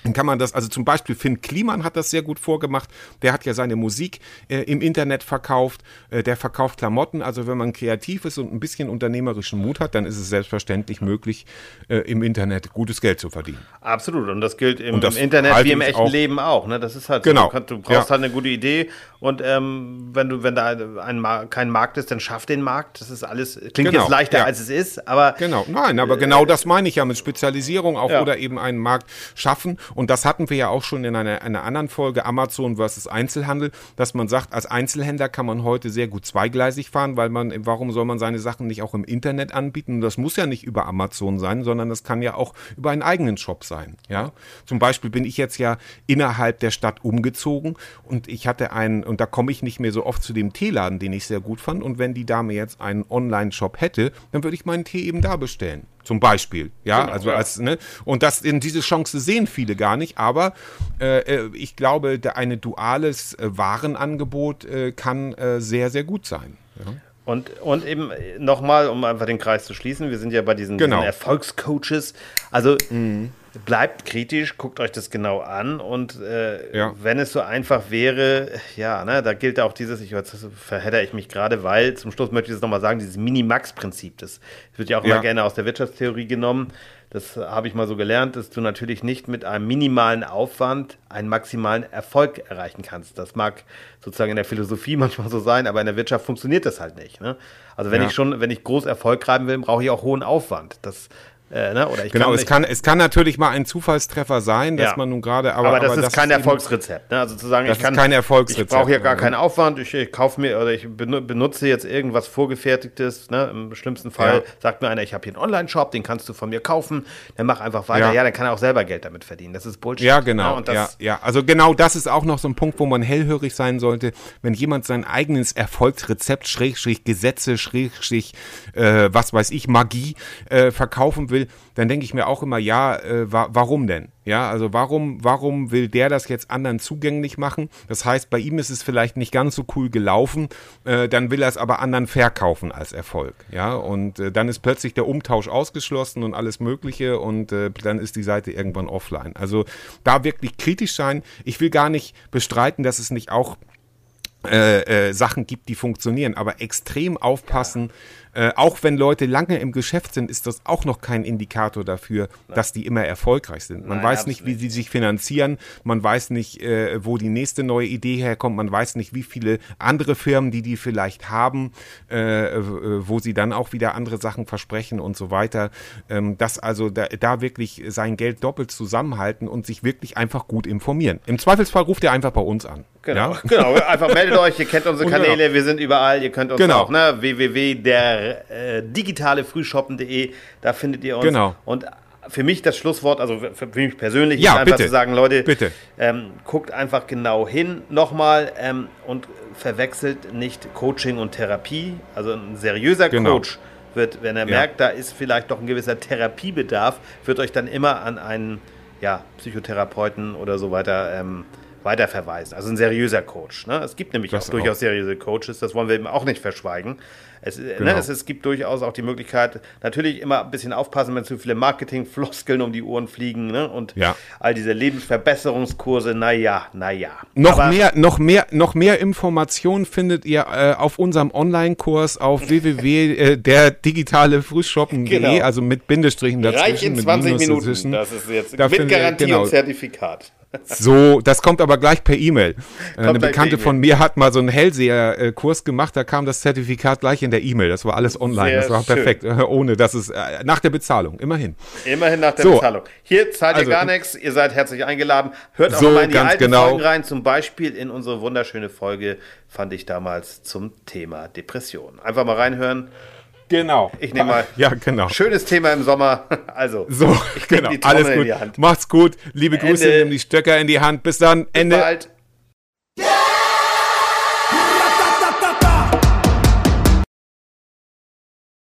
dann kann man das, also zum Beispiel Finn Kliman hat das sehr gut vorgemacht. Der hat ja seine Musik äh, im Internet verkauft, äh, der verkauft Klamotten. Also wenn man kreativ ist und ein bisschen unternehmerischen Mut hat, dann ist es selbstverständlich möglich, äh, im Internet gutes Geld zu verdienen. Absolut. Und das gilt im, das im Internet wie im echten auch. Leben auch. Ne? Das ist halt genau. So. Du, brauchst ja. halt eine gute Idee und ähm, wenn du, wenn da ein, kein Markt ist, dann schaff den Markt. Das ist alles, klingt genau. jetzt leichter, ja. als es ist, aber. Genau, nein, aber genau das meine ich ja mit Spezialisierung auch ja. oder eben einen Markt schaffen und das hatten wir ja auch schon in einer, einer anderen Folge, Amazon versus Einzelhandel, dass man sagt, als Einzelhändler kann man heute sehr gut zweigleisig fahren, weil man, warum soll man seine Sachen nicht auch im Internet anbieten? Und das muss ja nicht über Amazon sein, sondern das kann ja auch über einen eigenen Shop sein. Ja, zum Beispiel bin ich jetzt ja innerhalb der Stadt umgezogen und ich hatte einen, und da komme ich nicht mehr so oft zu dem Teeladen, den ich sehr gut fand. Und wenn die Dame jetzt einen Online-Shop hätte, dann würde ich meinen Tee eben da bestellen. Zum Beispiel, ja, genau, also als, ne, und das, diese Chance sehen viele gar nicht, aber äh, äh ich glaube, ein duales äh, Warenangebot äh, kann äh, sehr, sehr gut sein. Ja. Und, und eben nochmal, um einfach den Kreis zu schließen, wir sind ja bei diesen, genau. diesen Erfolgscoaches. Also mhm bleibt kritisch, guckt euch das genau an und äh, ja. wenn es so einfach wäre, ja, ne, da gilt auch dieses, ich verhedder ich mich gerade, weil zum Schluss möchte ich das nochmal sagen, dieses Minimax-Prinzip, das wird ja auch ja. immer gerne aus der Wirtschaftstheorie genommen. Das habe ich mal so gelernt, dass du natürlich nicht mit einem minimalen Aufwand einen maximalen Erfolg erreichen kannst. Das mag sozusagen in der Philosophie <laughs> manchmal so sein, aber in der Wirtschaft funktioniert das halt nicht. Ne? Also wenn ja. ich schon, wenn ich groß Erfolg haben will, brauche ich auch hohen Aufwand. Das Äh, ne? Oder ich genau, kann es, kann, es kann natürlich mal ein Zufallstreffer sein, dass Ja. man nun gerade, aber, aber, das aber ist kein eben- Erfolgsrezept. Ne? Also zu sagen, Das ich kann ist kein Erfolgsrezept. Ich brauche hier gar keinen Aufwand. Ich, ich kaufe mir oder ich benu- benutze jetzt irgendwas vorgefertigtes. Ne? Im schlimmsten Fall Ja. sagt mir einer, ich habe hier einen Online-Shop, den kannst du von mir kaufen. Dann mach einfach weiter. Ja. Ja, dann kann er auch selber Geld damit verdienen. Das ist Bullshit. Ja, Ne? genau. Und das, ja, ja, also genau das ist auch noch so ein Punkt, wo man hellhörig sein sollte, wenn jemand sein eigenes Erfolgsrezept, Schrägstrich Gesetze, Schrägstrich, äh, was weiß ich, Magie äh, verkaufen will, dann denke ich mir auch immer, ja, äh, wa warum denn? Ja, also warum, warum will der das jetzt anderen zugänglich machen? Das heißt, bei ihm ist es vielleicht nicht ganz so cool gelaufen, äh, dann will er es aber anderen verkaufen als Erfolg. Ja, und äh, dann ist plötzlich der Umtausch ausgeschlossen und alles Mögliche und äh, dann ist die Seite irgendwann offline. Also da wirklich kritisch sein. Ich will gar nicht bestreiten, dass es nicht auch äh, äh, Sachen gibt, die funktionieren, aber extrem aufpassen. Äh, auch wenn Leute lange im Geschäft sind, ist das auch noch kein Indikator dafür, dass die immer erfolgreich sind. Man Nein, weiß nicht, wie sie sich finanzieren, man weiß nicht, äh, wo die nächste neue Idee herkommt, man weiß nicht, wie viele andere Firmen, die die vielleicht haben, äh, äh, wo sie dann auch wieder andere Sachen versprechen und so weiter. Ähm, dass also da, da wirklich sein Geld doppelt zusammenhalten und sich wirklich einfach gut informieren. Im Zweifelsfall ruft ihr einfach bei uns an. Genau, Ja? <laughs> genau. Einfach meldet euch, ihr kennt unsere Und genau. Kanäle, wir sind überall, ihr könnt uns Genau. auch, ne, www.der äh, digitale Frühshoppen.de, da findet ihr uns. Genau. Und für mich das Schlusswort, also für, für mich persönlich, Ja, ist einfach bitte. zu sagen, Leute, Bitte. Ähm, guckt einfach genau hin nochmal ähm, und verwechselt nicht Coaching und Therapie. Also ein seriöser Genau. Coach wird, wenn er Ja. merkt, da ist vielleicht doch ein gewisser Therapiebedarf, wird euch dann immer an einen ja, Psychotherapeuten oder so weiter ähm, weiterverweisen. Also ein seriöser Coach. Ne? Es gibt nämlich Das auch durchaus seriöse Coaches, das wollen wir eben auch nicht verschweigen. Es, äh, Genau. ne, es, es gibt durchaus auch die Möglichkeit, natürlich immer ein bisschen aufpassen, wenn zu viele Marketingfloskeln um die Ohren fliegen ne? und Ja. all diese Lebensverbesserungskurse, naja, naja. Noch Aber- mehr, noch mehr, noch mehr Informationen findet ihr äh, auf unserem Online-Kurs auf <laughs> www äh, der digitale Frühshoppen.de, Genau. also mit Bindestrichen dazwischen. Reich in mit 20 Minus Minuten. dazwischen. Das ist jetzt Da mit Garantie genau. und Zertifikat. So, das kommt aber gleich per E-Mail. Äh, Eine Bekannte E-Mail. von mir hat mal so einen Hellseher-Kurs gemacht, da kam das Zertifikat gleich in der E-Mail. Das war alles online, Sehr das war schön. perfekt, <laughs> ohne dass es, äh, nach der Bezahlung, immerhin. Immerhin nach der So. Bezahlung. Hier zahlt Also, ihr gar nichts, ihr seid herzlich eingeladen. Hört auch So, mal in die alten genau. Folgen rein, zum Beispiel in unsere wunderschöne Folge, fand ich damals zum Thema Depression. Einfach mal reinhören. Genau. Ich nehme mal. Ja, genau. Schönes Thema im Sommer. <laughs> Also, So, ich genau. die Trommel Alles in gut. die Hand. Macht's gut. Liebe Grüße, Ende. nimm die Stöcker in die Hand. Bis dann. Bis Ende. bald.